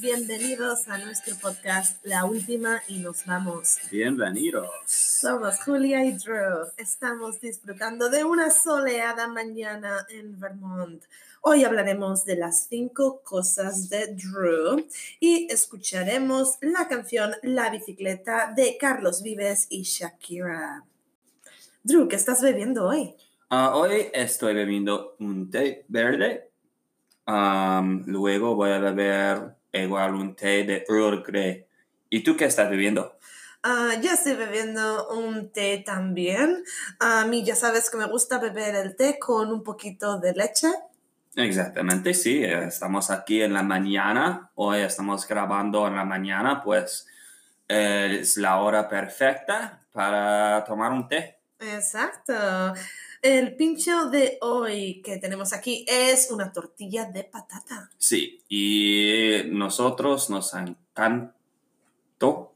bienvenidos a nuestro podcast La Última y nos vamos. Bienvenidos. Somos Julia y Drew. Estamos disfrutando de una soleada mañana en Vermont. Hoy hablaremos de las cinco cosas de Drew y escucharemos la canción La bicicleta de Carlos Vives y Shakira. Drew, ¿qué estás bebiendo hoy? Ah, hoy estoy bebiendo un té verde. Luego voy a beber igual un té de Earl Grey. ¿Y tú qué estás bebiendo? Ah, yo estoy bebiendo un té también. A mí ya sabes que me gusta beber el té con un poquito de leche. Exactamente, sí. eh, Estamos aquí en la mañana. Hoy estamos grabando en la mañana, pues eh, es la hora perfecta para tomar un té. Exacto. El pincho de hoy que tenemos aquí es una tortilla de patata. Sí, y nosotros nos encantó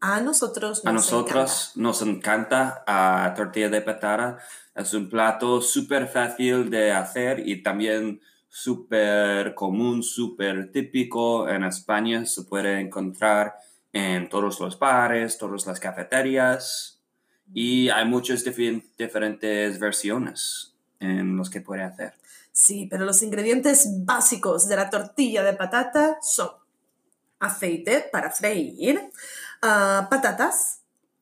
A nosotros nos A nosotros nos encanta ah, tortilla de patata. Es un plato súper fácil de hacer y también súper común, súper típico en España. Se puede encontrar en todos los bares, todas las cafeterías y hay muchas diferentes versiones en los que puede hacer. Sí, pero los ingredientes básicos de la tortilla de patata son aceite para freír, ah, patatas,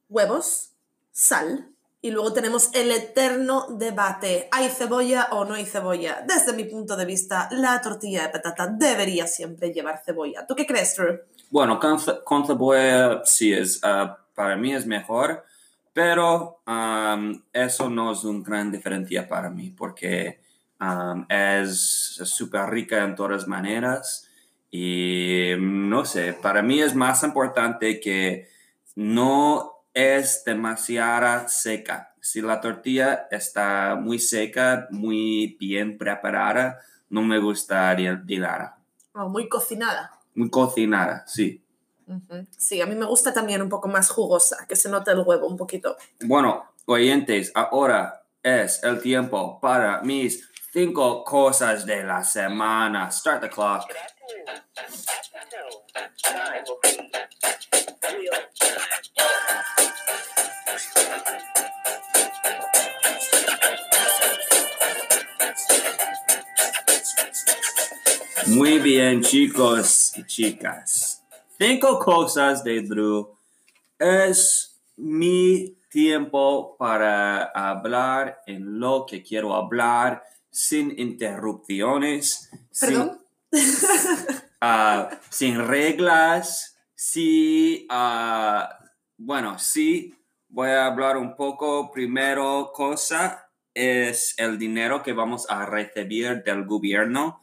huevos, sal. Y luego tenemos el eterno debate, ¿hay cebolla o no hay cebolla? Desde mi punto de vista, la tortilla de patata debería siempre llevar cebolla. ¿Tú qué crees, Drew? Bueno, con, con cebolla sí es, ah, para mí es mejor, pero am, eso no es una gran diferencia para mí porque am, es súper rica en todas maneras y no sé, para mí es más importante que no es demasiada seca. Si la tortilla está muy seca, muy bien preparada, no me gusta de nada. Oh, muy cocinada. Muy cocinada, sí. Sí, a mí me gusta también un poco más jugosa, que se note el huevo un poquito. Bueno, oyentes, ahora es el tiempo para mis cinco cosas de la semana. Start the clock. Muy bien, chicos y chicas. Cinco cosas de Drew. Es mi tiempo para hablar en lo que quiero hablar sin interrupciones, sin, ¿Perdón? ah, sin reglas. Sí, ah, bueno, sí, voy a hablar un poco. Primero cosa es el dinero que vamos a recibir del gobierno.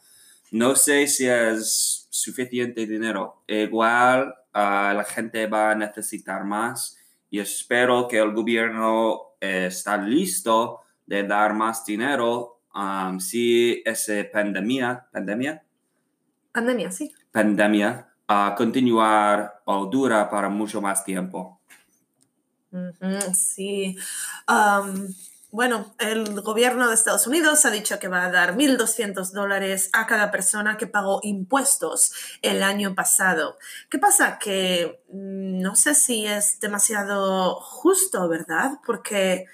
No sé si es suficiente dinero. Igual ah, la gente va a necesitar más y espero que el gobierno eh, está listo de dar más dinero um, si esa pandemia, pandemia, Pandemia, sí. pandemia a continuar o dura para mucho más tiempo. Sí. Bueno, el gobierno de Estados Unidos ha dicho que va a dar 1.200 dólares a cada persona que pagó impuestos el año pasado. ¿Qué pasa? Que mm, no sé si es demasiado justo, ¿verdad? Porque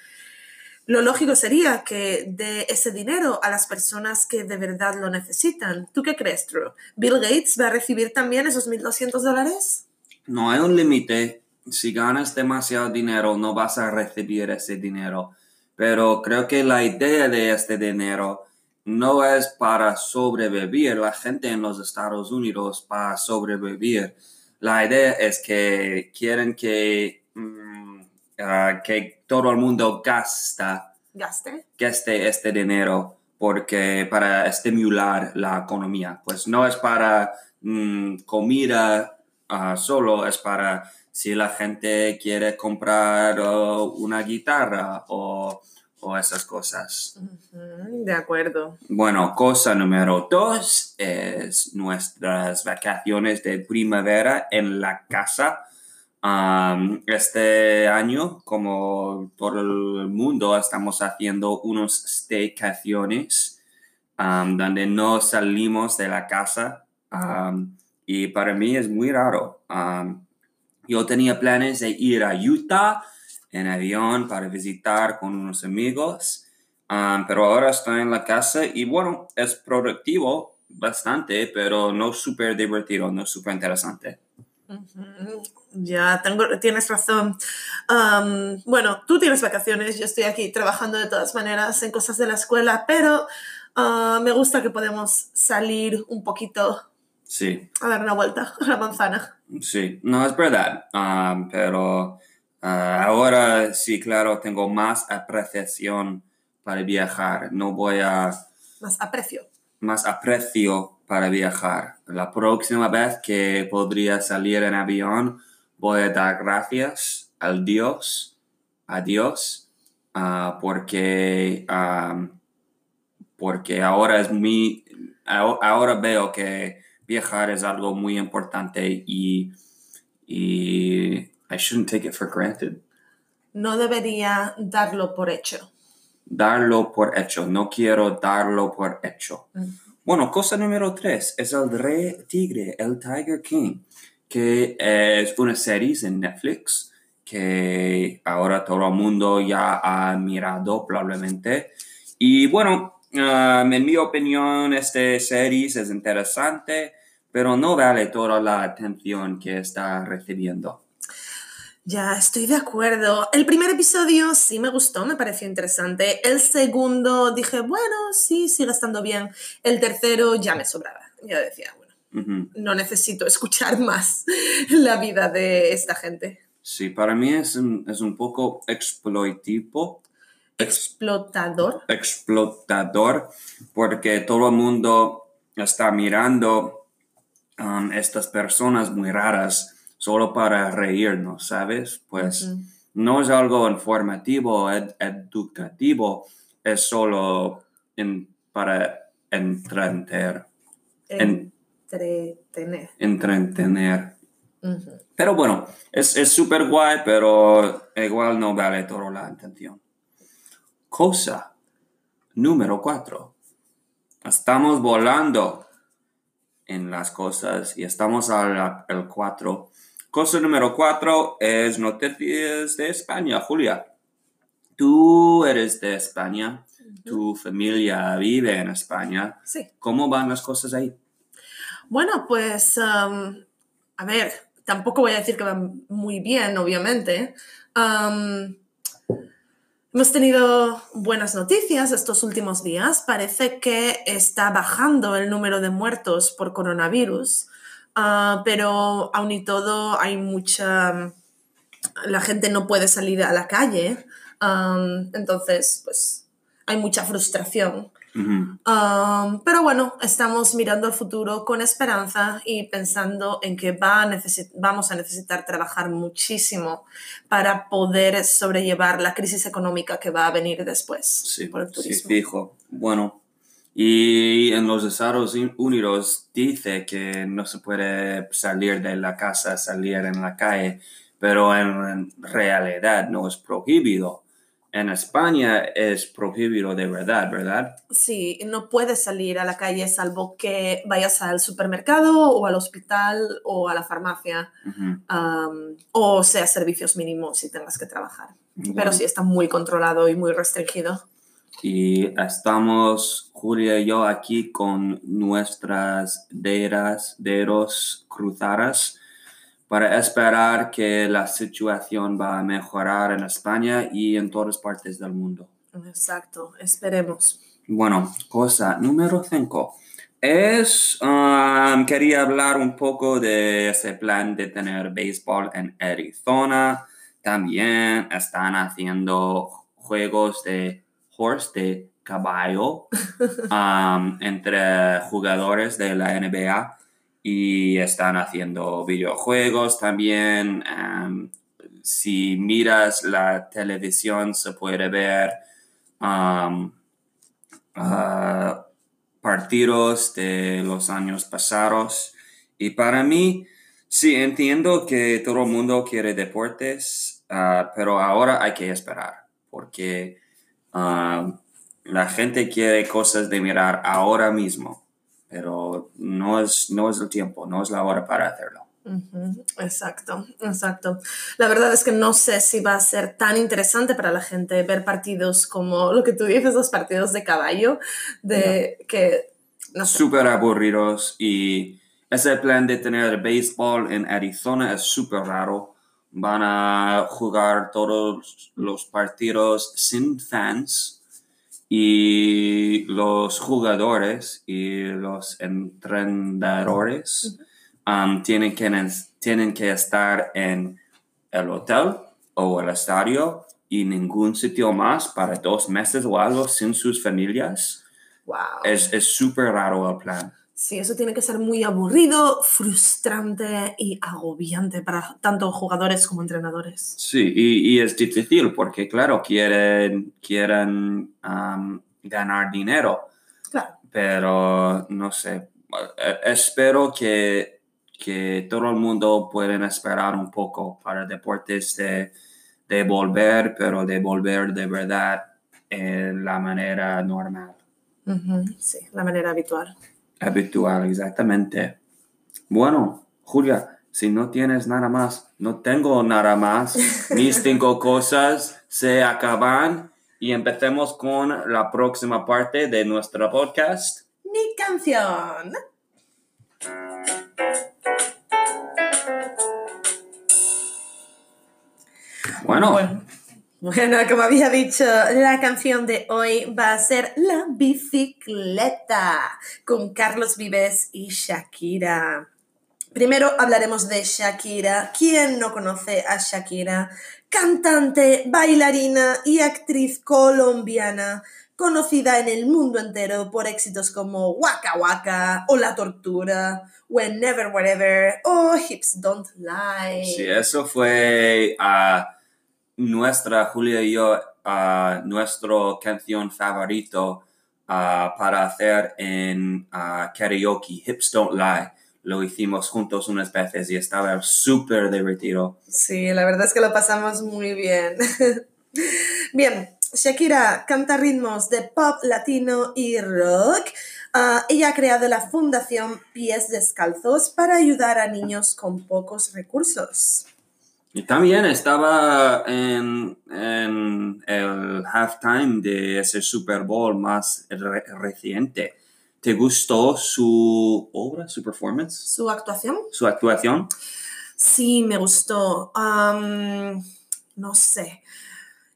lo lógico sería que dé ese dinero a las personas que de verdad lo necesitan. ¿Tú qué crees, Drew? ¿Bill Gates va a recibir también esos 1.200 dólares? No hay un límite. Si ganas demasiado dinero, no vas a recibir ese dinero. Pero creo que la idea de este dinero no es para sobrevivir. La gente en los Estados Unidos para sobrevivir. La idea es que quieren que, mm, ah, que todo el mundo gasta Gaste. gaste este dinero porque para estimular la economía. Pues no es para mm, comida ah, solo, es para si la gente quiere comprar oh, una guitarra o, o esas cosas. De acuerdo. Bueno, cosa número dos es nuestras vacaciones de primavera en la casa. Um, este año, como todo el mundo, estamos haciendo unos staycaciones um, donde no salimos de la casa. um, y para mí es muy raro. Um, yo tenía planes de ir a Utah en avión para visitar con unos amigos, um, pero ahora estoy en la casa y bueno, es productivo bastante, pero no súper divertido, no súper interesante. Ya, tengo, tienes razón. Bueno, tú tienes vacaciones, yo estoy aquí trabajando de todas maneras en cosas de la escuela, pero ah, me gusta que podemos salir un poquito Sí, a dar una vuelta a la manzana. sí, no es verdad, um, pero ah, ahora sí, claro, tengo más apreciación para viajar. No voy a Más aprecio. más aprecio para viajar. La próxima vez que podría salir en avión, voy a dar gracias al Dios, a Dios, ah, porque, um, porque ahora es ahora ahora veo que viajar es algo muy importante y, y I shouldn't take it for granted. No debería darlo por hecho. Darlo por hecho, no quiero darlo por hecho. Bueno, cosa número tres es el Rey Tigre, el Tiger King, que es una serie en Netflix que ahora todo el mundo ya ha mirado probablemente. Y bueno, um, en mi opinión, esta serie es interesante, pero no vale toda la atención que está recibiendo. Ya, estoy de acuerdo. El primer episodio sí me gustó, me pareció interesante. El segundo dije, bueno, sí, sigue estando bien. El tercero ya me sobraba. Yo decía, bueno, Ujú. no necesito escuchar más la vida de esta gente. Sí, para mí es un, es un poco exploitivo. Ex- Explotador. explotador porque todo el mundo está mirando um, estas personas muy raras solo para reírnos, ¿sabes? Pues no es algo informativo, ed- educativo, es solo en- para entretener, En- Entretener. entretener. Pero bueno, es es súper guay, pero igual no vale toda la atención. Cosa número cuatro. Estamos volando en las cosas y estamos al el cuatro. Cosa número cuatro es noticias de España, Julia. Tú eres de España, tu familia vive en España. Sí. ¿Cómo van las cosas ahí? Bueno, pues, am, a ver, tampoco voy a decir que van muy bien, obviamente. Am, hemos tenido buenas noticias estos últimos días. Parece que está bajando el número de muertos por coronavirus, ah, pero aún y todo hay mucha... La gente no puede salir a la calle, am, entonces, pues, hay mucha frustración. Ujú. Um, pero bueno, estamos mirando al futuro con esperanza y pensando en que va a vamos a necesitar trabajar muchísimo para poder sobrellevar la crisis económica que va a venir después Sí, por el sí, turismo. fijo. Bueno, y en los Estados Unidos dice que no se puede salir de la casa, salir en la calle, pero en realidad no es prohibido. En España es prohibido de verdad, ¿verdad? Sí, no puedes salir a la calle salvo que vayas al supermercado o al hospital o a la farmacia Ujú. um, o sea servicios mínimos si tengas que trabajar. Pero Bueno, sí está muy controlado y muy restringido. Y estamos, Julia y yo, aquí con nuestras dedos, dedos cruzadas para esperar que la situación va a mejorar en España y en todas partes del mundo. Exacto, esperemos. Bueno, cosa número 5. Es, um, quería hablar un poco de ese plan de tener béisbol en Arizona. También están haciendo juegos de horse, de caballo, um, entre jugadores de la NBA. Y están haciendo videojuegos también. um, si miras la televisión se puede ver ah, partidos de los años pasados. Y para mí, sí, entiendo que todo el mundo quiere deportes, ah, pero ahora hay que esperar, porque ah, la gente quiere cosas de mirar ahora mismo, pero no es, no es el tiempo, no es la hora para hacerlo. Exacto, exacto. La verdad es que no sé si va a ser tan interesante para la gente ver partidos como lo que tú dices, los partidos de caballo, de que, no sé, Súper aburridos y ese plan de tener el béisbol en Arizona es súper raro. Van a jugar todos los partidos sin fans y los jugadores y los entrenadores um, tienen, que, tienen que estar en el hotel o el estadio y ningún sitio más para dos meses o algo sin sus familias. wow. Es es súper raro el plan. Sí, eso tiene que ser muy aburrido, frustrante y agobiante para tanto jugadores como entrenadores. Sí, y, y es difícil porque, claro, quieren, quieren um, ganar dinero, Claro. pero no sé. Eh, Espero que, que todo el mundo pueda esperar un poco para deportes de, de volver, pero de volver de verdad en la manera normal. Sí, la manera habitual. Habitual, exactamente. Bueno, Julia, si no tienes nada más, no tengo nada más. Mis cinco cosas se acaban y empecemos con la próxima parte de nuestro podcast. Mi canción. Bueno, Bueno, bueno, como había dicho, la canción de hoy va a ser La bicicleta con Carlos Vives y Shakira. Primero hablaremos de Shakira. ¿Quién no conoce a Shakira? Cantante, bailarina y actriz colombiana, conocida en el mundo entero por éxitos como Waka Waka o La Tortura, Whenever, Wherever o Hips Don't Lie. sí, eso fue nuestra, Julia y yo, ah, nuestro canción favorito ah, para hacer en karaoke, Hips Don't Lie. Lo hicimos juntos unas veces y estaba súper divertido. Sí, la verdad es que lo pasamos muy bien. bien, Shakira canta ritmos de pop latino y rock. Ah, ella ha creado la fundación Pies Descalzos para ayudar a niños con pocos recursos. Y también estaba en, en el halftime de ese Super Bowl más re- reciente. ¿Te gustó su obra, su performance, ¿Su actuación? su actuación? Sí, me gustó. Am, no sé.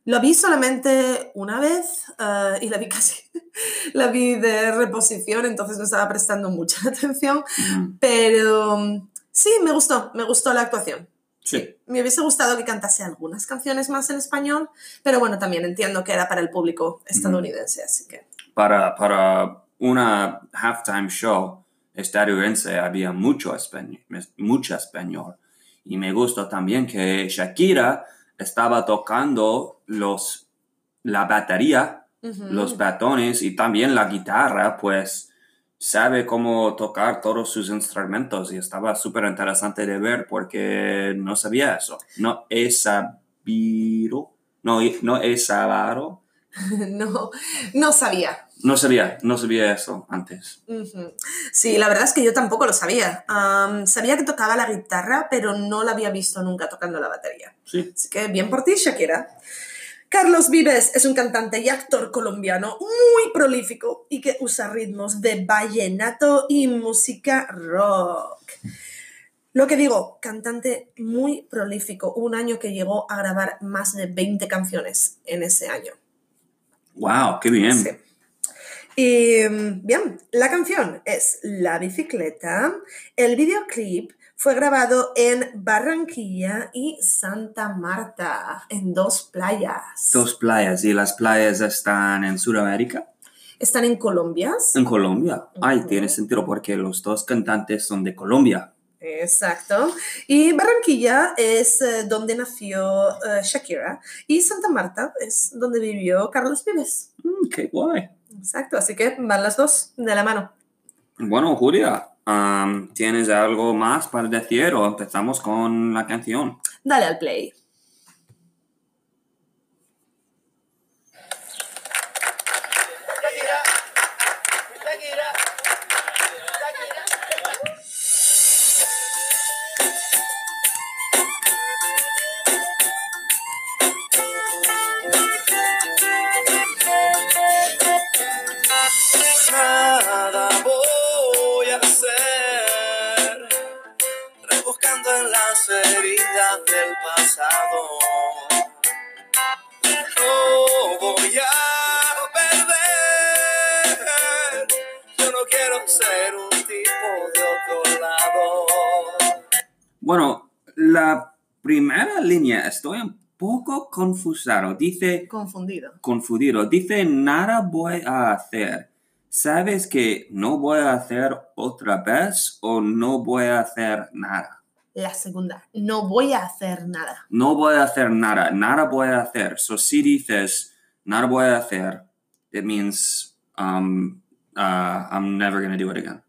Lo vi solamente una vez ah, y la vi casi, la vi de reposición, entonces no estaba prestando mucha atención, Mm, pero mm, sí, me gustó, me gustó la actuación. Sí. Me hubiese gustado que cantase algunas canciones más en español, pero bueno, también entiendo que era para el público estadounidense, así que Para, para una halftime show estadounidense había mucho español, mucho español. Y me gustó también que Shakira estaba tocando los, la batería los batones y también la guitarra, pues sabe cómo tocar todos sus instrumentos y estaba súper interesante de ver porque no sabía eso. No he sabido, no, no he sabido, no, no sabía. no sabía, no sabía eso antes. Sí, la verdad es que yo tampoco lo sabía. Sabía que tocaba la guitarra, pero no la había visto nunca tocando la batería. Sí, Así que bien por ti, Shakira. Carlos Vives es un cantante y actor colombiano muy prolífico y que usa ritmos de vallenato y música rock. Lo que digo, cantante muy prolífico. Un año que llegó a grabar más de 20 canciones en ese año. wow, qué bien. Sí. Y mm, bien, la canción es La bicicleta. El videoclip fue grabado en Barranquilla y Santa Marta, en dos playas. Dos playas y las playas están en Sudamérica, Están en Colombia. en Colombia. Ay, Ujú. tiene sentido porque los dos cantantes son de Colombia. Exacto. Y Barranquilla es eh, donde nació eh, Shakira y Santa Marta es donde vivió Carlos Vives. Mm, qué guay. Exacto, así que van las dos de la mano. Bueno, Julia, am, ¿tienes algo más para decir o empezamos con la canción? Dale al play. Línea estoy un poco confusado. Dice Confundido. confundido. Dice nada voy a hacer. ¿Sabes que no voy a hacer otra vez o no voy a hacer nada? La segunda. No voy a hacer nada. No voy a hacer nada. Nada voy a hacer. So si dices nada voy a hacer, it means um, uh, I'm never going to do it again.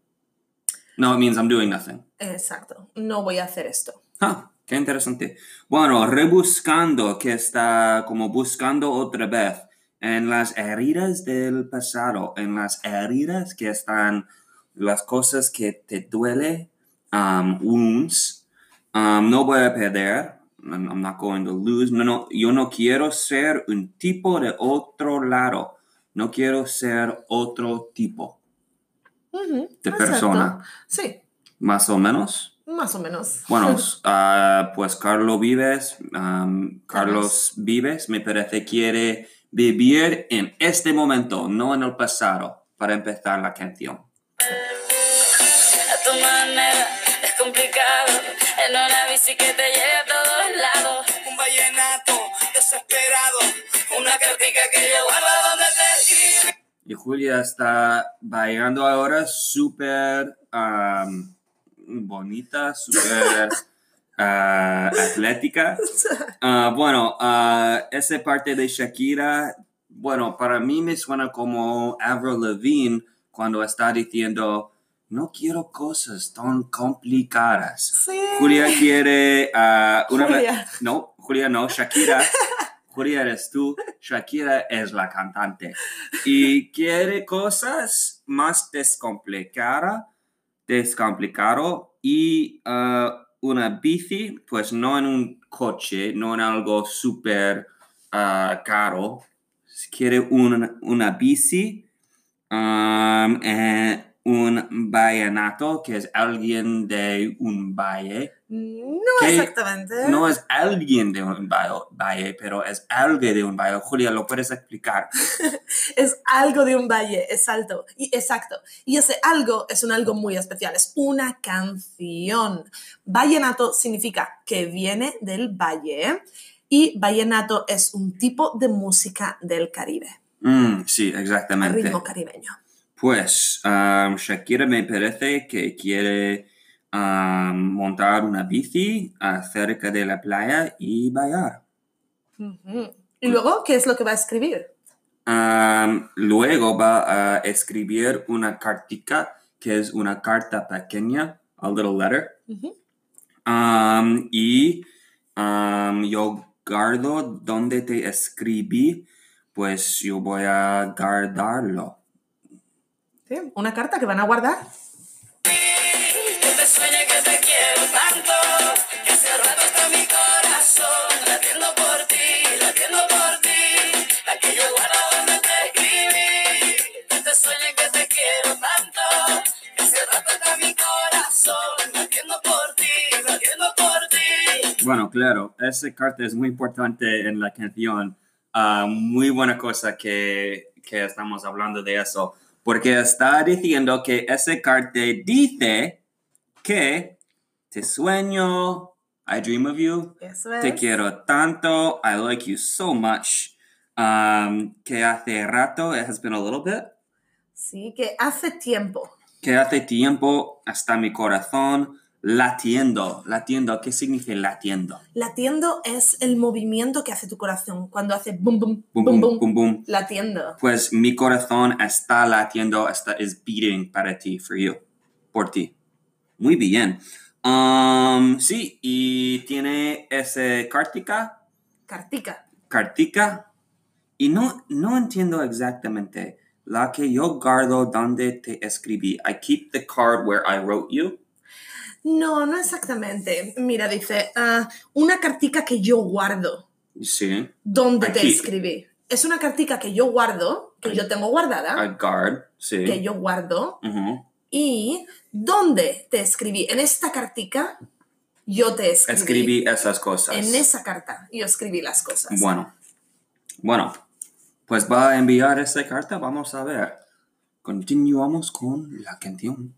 No, it means I'm doing nothing. Exacto. No voy a hacer esto. Ah, qué interesante. Bueno, rebuscando, que está como buscando otra vez en las heridas del pasado, en las heridas que están las cosas que te duele, um, wounds. Um, no voy a perder. I'm I'm not going to lose. No, no, yo no quiero ser un tipo de otro lado. No quiero ser otro tipo de exacto. persona. Sí, Más o menos. Más o menos. Bueno, ah, pues Carlos Vives, am, Carlos Vives, me parece quiere vivir en este momento, no en el pasado, para empezar la canción. A tu manera es complicado. En una bici que te lleve a todos lados. Un vallenato desesperado, una cartica que yo guardo donde te escribí. Y Julia está bailando ahora súper am, bonita, súper ah, atlética. Ah, bueno, ah, esa parte de Shakira, bueno, para mí me suena como Avril Lavigne cuando está diciendo, no quiero cosas tan complicadas. Sí. Julia quiere una... Julia. No, Julia no, Shakira. Julia eres tú, Shakira es la cantante. Y quiere cosas más descomplicadas, descomplicado y ah, una bici, pues no en un coche, no en algo súper ah, caro. Quiere un- una bici, um, eh, un vallenato, que es alguien de un valle. No exactamente. No es alguien de un valle, pero es algo de un valle. Julia, ¿lo puedes explicar? Es algo de un valle, exacto. Y, exacto. Y ese algo es un algo muy especial, es una canción. Vallenato significa que viene del valle y vallenato es un tipo de música del Caribe, Mm, sí, exactamente. ritmo caribeño. Pues um, Shakira me parece que quiere um, montar una bici cerca de la playa y bailar. Y luego, ¿qué es lo que va a escribir? Um, luego va a escribir una cartica, que es una carta pequeña, a little letter. Ujú. Um, y um, yo guardo donde te escribí, pues yo voy a guardarlo. Sí, Una carta que van a guardar. Bueno, claro, esa carta es muy importante en la canción. Ah, muy buena cosa que, que estamos hablando de eso, porque está diciendo que esa carta dice que te sueño, I dream of you, Eso te es. quiero tanto, I like you so much, um, que hace rato, it has been a little bit, Sí, que hace tiempo. que hace tiempo hasta mi corazón latiendo, latiendo, ¿qué significa latiendo? Latiendo es el movimiento que hace tu corazón cuando hace bum Bum, bum bum, bum. bum, bum. Latiendo. Pues mi corazón está latiendo, está is beating para ti, for you, por ti. Muy bien. Um, sí, y tiene ese cartica, Cartica. cartica, y no, no entiendo exactamente La que yo guardo donde te escribí. I keep the card where I wrote you. No, no exactamente. Mira, dice, ah, una cartica que yo guardo. Sí. ¿Dónde te escribí? Es una cartica que yo guardo, que yo tengo guardada, I guard. Sí. que yo guardo. Y ¿dónde te escribí? En esta cartica yo te escribí. Escribí esas cosas. En esa carta yo escribí las cosas. Bueno. Bueno. Pues va a enviar esa carta. Vamos a ver. Continuamos con la canción.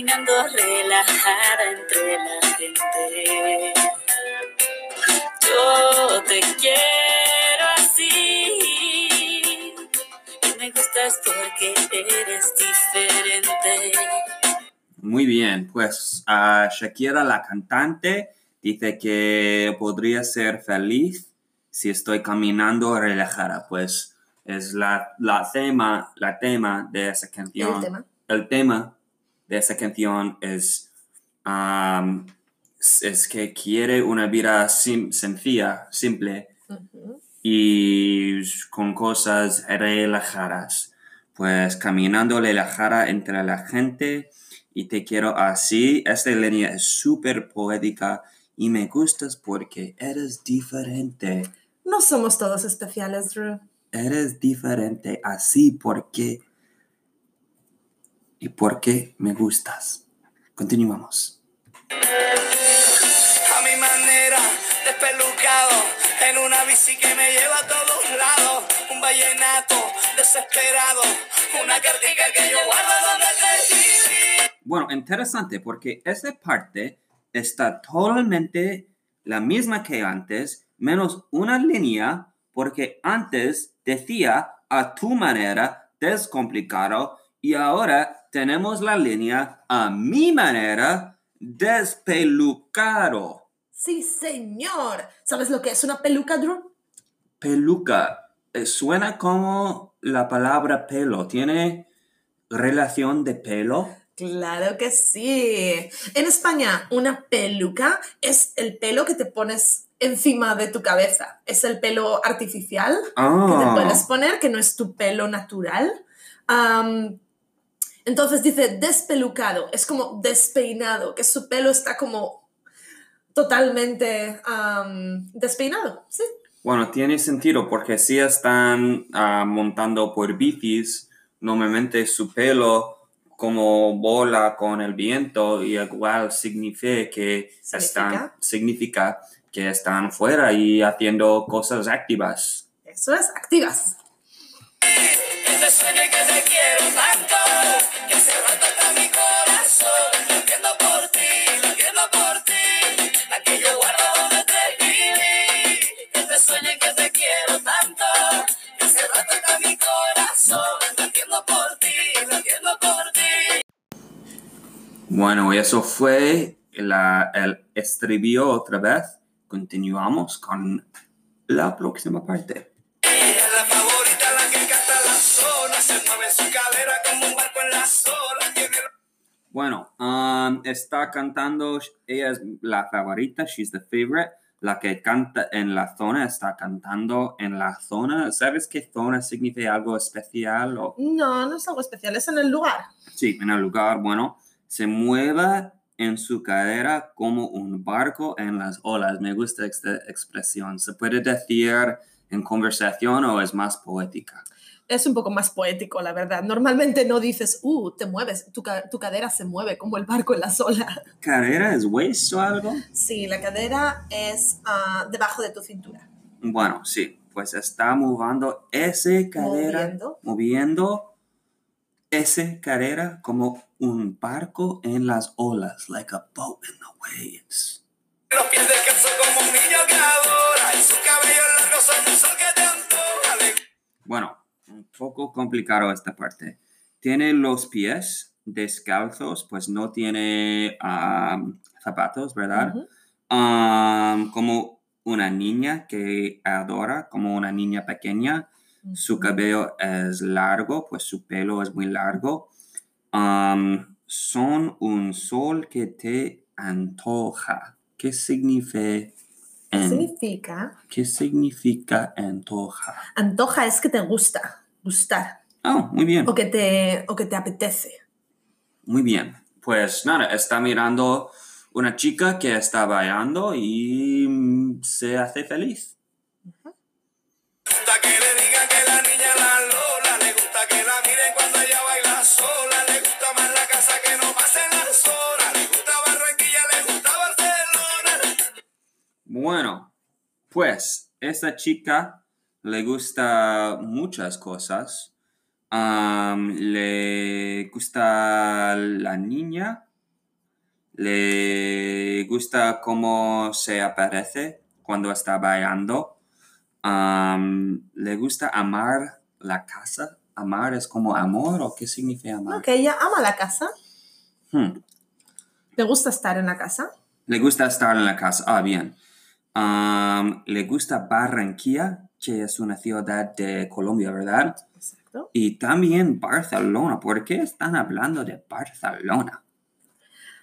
Caminando relajada entre la gente. Yo te quiero así y me gustas porque eres diferente. Muy bien. Pues ah, Shakira, la cantante, dice que podría ser feliz si estoy caminando relajada. Pues es la, la tema, la tema de esa canción. El tema. el tema de esa canción es, am, es- que quiere una vida sim- sencilla, simple Ujú. y con cosas relajadas. Pues caminando relajada entre la gente y te quiero así. Esta línea es súper poética y me gustas porque eres diferente. No somos todos especiales, Drew. Eres diferente así porque y porque me gustas. Continuamos. a mi manera, despelucado, en una bici que me lleva a todos lados, un vallenato desesperado, una cartica que yo guardo donde te. Bueno, interesante porque esa parte está totalmente la misma que antes, menos una línea, porque antes decía a tu manera, descomplicado, y ahora tenemos la línea a mi manera, despelucado. Sí, señor. ¿Sabes lo que es una peluca, Drew? Peluca, eh, suena como la palabra pelo, ¿tiene relación de pelo? Claro que sí. En España, una peluca es el pelo que te pones encima de tu cabeza. Es el pelo artificial que te Ah. puedes poner, que no es tu pelo natural. Entonces dice despelucado, es como despeinado, que su pelo está como totalmente am, despeinado. Sí, Bueno, tiene sentido porque si están ah, montando por bicis, normalmente su pelo como bola con el viento y igual significa que están ¿Significa? significa que están fuera y haciendo cosas activas. eso es, activas. Te sueño y que te quiero tanto, que rato está mi corazón, latiendo por ti, latiendo por ti, la que yo guardo donde te escribí. Que te sueño y que te quiero tanto, que rato está mi corazón, latiendo por ti, latiendo por ti. Bueno, eso fue la- el estribillo otra vez. Continuamos con la próxima parte. Bueno, um, está cantando, ella es la favorita, she's the favorite. La que canta en la zona está cantando en la zona. ¿Sabes qué zona significa algo especial? O, No, no es algo especial, es en el lugar. sí, en el lugar, bueno, se mueve en su cadera como un barco en las olas. Me gusta esta expresión. ¿Se puede decir en conversación o es más poética? Es un poco más poético, la verdad. Normalmente no dices, uh, te mueves, tu, tu cadera se mueve como el barco en la sola. ¿Cadera es waist o algo? Sí, la cadera es ah, debajo de tu cintura. Bueno, sí, pues está moviendo ese cadera, Moviendo. moviendo ese cadera como un barco en las olas, like a boat in the waves. Los pies descalzos como un niño que adora Y su cabello largo son un sol que te antoja Bueno, un poco complicado esta parte. Tiene los pies descalzos, pues no tiene um, zapatos, ¿verdad? Um, como una niña que adora, como una niña pequeña. Su cabello es largo, pues su pelo es muy largo. Am, son un sol que te antoja. ¿Qué significa? ¿Qué significa? ¿Qué significa antoja? Antoja es que te gusta, gustar, Oh, muy bien. o que te, o que te apetece. Muy bien. Pues nada, está mirando una chica que está bailando y mm, se hace feliz. gusta Barcelona. Bueno, pues esta chica le gusta muchas cosas. Le gusta la niña. Le gusta cómo se aparece cuando está bailando. Le gusta amar la casa. Amar es como amor o qué significa amar? No, que ella ama la casa, Hmm. le gusta estar en la casa. Le gusta estar en la casa. Ah, bien. Le gusta Barranquilla, que es una ciudad de Colombia, ¿verdad? Exacto. Y también Barcelona. ¿Por qué están hablando de Barcelona?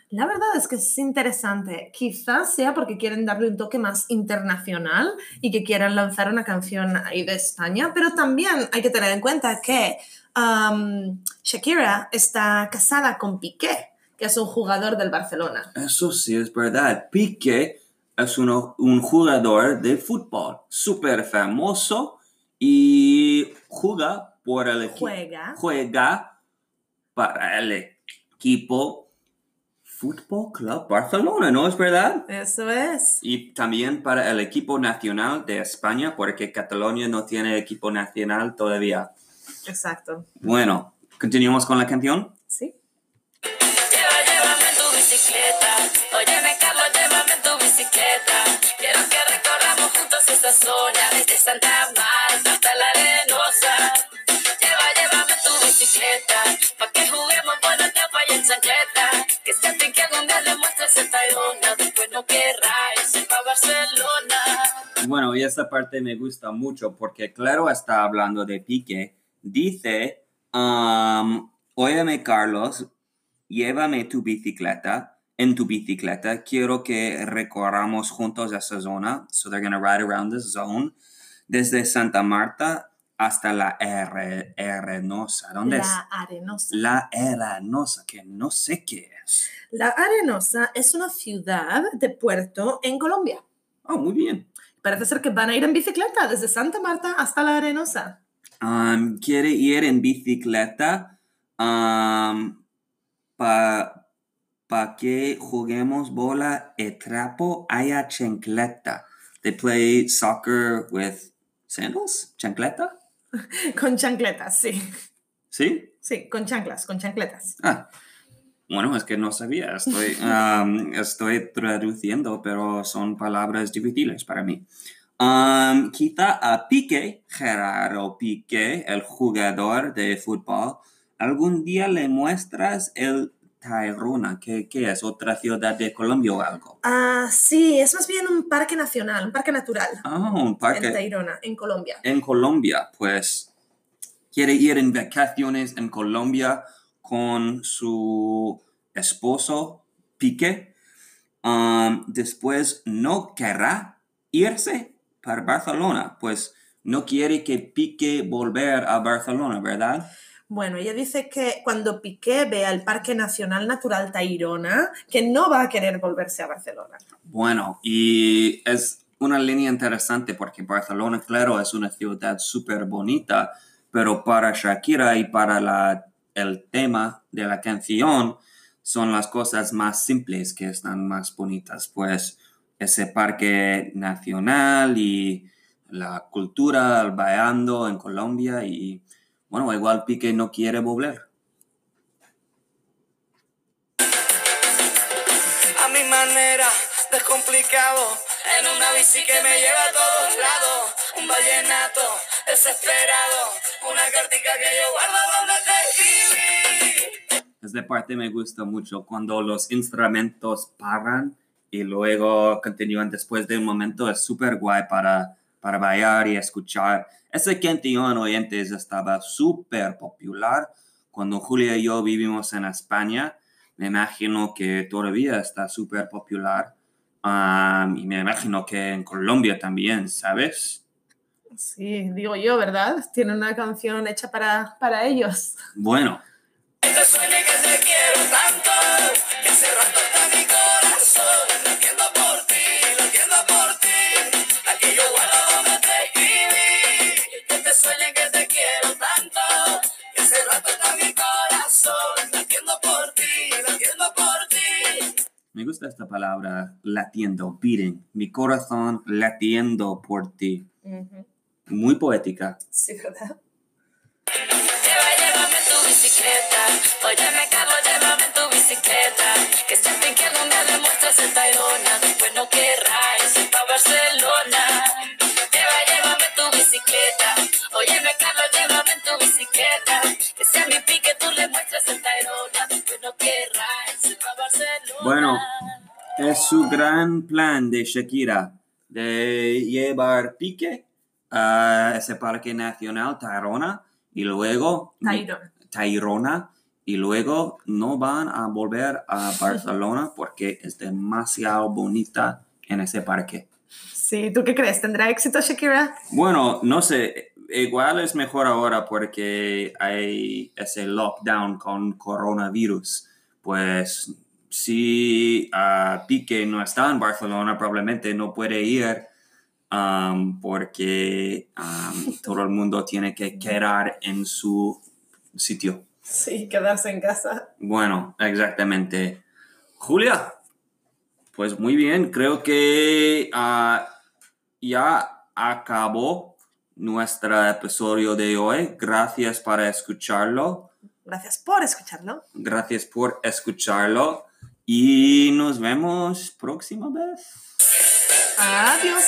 La verdad es que es interesante. Quizás sea porque quieren darle un toque más internacional y que quieran lanzar una canción ahí de España, pero también hay que tener en cuenta que um, Shakira está casada con Piqué, que es un jugador del Barcelona. Eso sí es verdad. Piqué es uno- un jugador de fútbol súper famoso y juega por el equipo. Juega. Juega para el equipo Fútbol Club Barcelona, ¿no es verdad? Eso es. Y también para el equipo nacional de España, porque Cataluña no tiene equipo nacional todavía. Exacto. Bueno, continuamos con la canción. Sí. Y esta parte me gusta mucho porque claro está hablando de Pique. Dice, um, óyeme Carlos, llévame tu bicicleta. En tu bicicleta, quiero que recorramos juntos esa zona. So they're gonna ride around this zone. Desde Santa Marta hasta la R Arenosa. ¿Dónde es? La Arenosa. La Arenosa, que no sé qué es. La Arenosa es una ciudad de puerto en Colombia. Oh, muy bien. Parece ser que van a ir en bicicleta desde Santa Marta hasta la Arenosa. Um, quiere ir en bicicleta um, para que juguemos bola y trapo haya chancleta. They play soccer with sandals? ¿Chancleta? Con chancletas, sí. ¿Sí? Sí, con chanclas, con chancletas. Ah, bueno, es que no sabía. Estoy, um, estoy traduciendo, pero son palabras difíciles para mí. Um, quizá a Piqué, Gerardo Piqué, el jugador de fútbol, algún día le muestras el Tayrona, que, que es otra ciudad de Colombia o algo. Ah, sí, es más bien un parque nacional, un parque natural Ah, un en parque Tayrona, en Colombia. en Colombia, pues quiere ir en vacaciones en Colombia con su esposo Piqué. Um, después no querrá irse para Barcelona, pues no quiere que Piqué volver a Barcelona, ¿verdad? Bueno, ella dice que cuando Piqué vea el Parque Nacional Natural Tayrona, que no va a querer volverse a Barcelona. Bueno, y es una línea interesante porque Barcelona, claro, es una ciudad súper bonita, pero para Shakira y para la, el tema de la canción son las cosas más simples que están más bonitas, pues ese parque nacional y la cultura, el bailando en Colombia y bueno, igual Piqué no quiere volver. A mi manera, descomplicado. En una bici que me lleva a todos lados. Un vallenato desesperado. Una cartica que yo guardo donde te. Esta parte me gusta mucho cuando los instrumentos paran y luego continúan después de un momento. Es súper guay para, para bailar y escuchar. ese cantillon oyentes estaba súper popular cuando Julia y yo vivimos en España. Me imagino que todavía está súper popular. Um, y me imagino que en Colombia también, ¿sabes? Sí, digo yo, ¿verdad? Tiene una canción hecha para, para ellos. Bueno, Que te sueñe que te quiero tanto, que hace rato está mi corazón latiendo por ti, latiendo por ti. Aquí yo guardo donde te escribí. Que te sueñe que te quiero tanto, que hace rato está mi corazón latiendo por ti, latiendo por ti. me gusta esta palabra, latiendo, beating. Mi corazón latiendo por ti. Muy poética. Sí, ¿verdad? Bicicleta. Óyeme, Carlos, llévame en tu bicicleta. Que siempre que algún día demuestres en Tayrona, después no querrás ir pa' Barcelona. Lleva, llévame en tu bicicleta. Óyeme, Carlos, llévame en tu bicicleta. Que sea mi pique, tú le muestres en Tayrona, después no querrás ir pa' Barcelona. Bueno, es su gran plan de Shakira de llevar Pique a ese parque nacional Tayrona y luego Tayrona. Tayrona y luego no van a volver a Barcelona porque es demasiado bonita en ese parque. Sí, ¿tú qué crees? ¿Tendrá éxito Shakira? Bueno, no sé, igual es mejor ahora porque hay ese lockdown con coronavirus. Pues si ah, Pique no está en Barcelona, probablemente no puede ir um, porque um, todo el mundo tiene que quedar en su sitio. Sí, quedarse en casa. Bueno, exactamente. Julia, pues muy bien, creo que ah, ya acabó nuestro episodio de hoy. Gracias por escucharlo. Gracias por escucharlo. Gracias por escucharlo. Y nos vemos próxima vez. Adiós.